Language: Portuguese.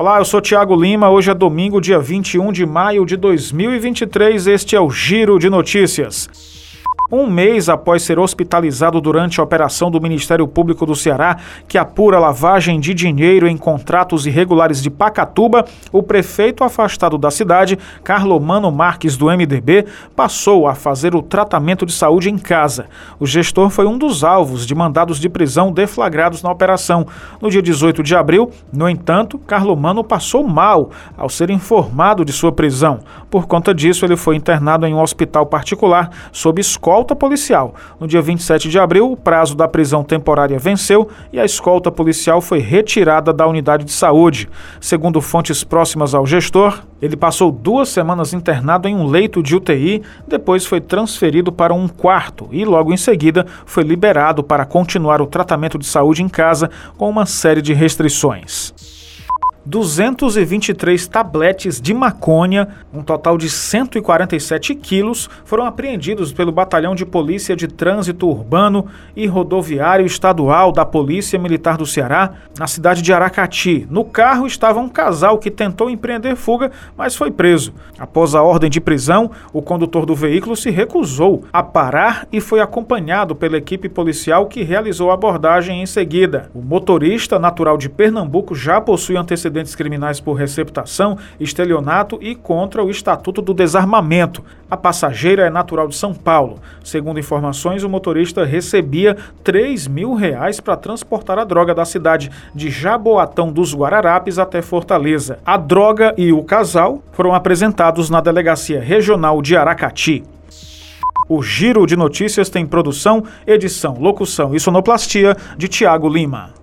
Olá, eu sou Tiago Lima. Hoje é domingo, dia 21 de maio de 2023. Este é o Giro de Notícias. Um mês após ser hospitalizado durante a operação do Ministério Público do Ceará, que apura lavagem de dinheiro em contratos irregulares de Pacatuba, o prefeito afastado da cidade, Carlomano Marques do MDB, passou a fazer o tratamento de saúde em casa. O gestor foi um dos alvos de mandados de prisão deflagrados na operação. No dia 18 de abril, no entanto, Carlomano passou mal ao ser informado de sua prisão. Por conta disso, ele foi internado em um hospital particular sob escola escolta policial. No dia 27 de abril, o prazo da prisão temporária venceu e a escolta policial foi retirada da unidade de saúde. Segundo fontes próximas ao gestor, ele passou duas semanas internado em um leito de UTI, depois foi transferido para um quarto e, logo em seguida, foi liberado para continuar o tratamento de saúde em casa com uma série de restrições. 223 tabletes de maconha, um total de 147 quilos, foram apreendidos pelo Batalhão de Polícia de Trânsito Urbano e Rodoviário Estadual da Polícia Militar do Ceará, na cidade de Aracati. No carro estava um casal que tentou empreender fuga, mas foi preso. Após a ordem de prisão, o condutor do veículo se recusou a parar e foi acompanhado pela equipe policial que realizou a abordagem em seguida. O motorista, natural de Pernambuco, já possui antecedentes antecedentes criminais por receptação, estelionato e contra o Estatuto do Desarmamento. A passageira é natural de São Paulo. Segundo informações, o motorista recebia 3 mil reais para transportar a droga da cidade de Jaboatão dos Guararapes até Fortaleza. A droga e o casal foram apresentados na Delegacia Regional de Aracati. O Giro de Notícias tem produção, edição, locução e sonoplastia de Tiago Lima.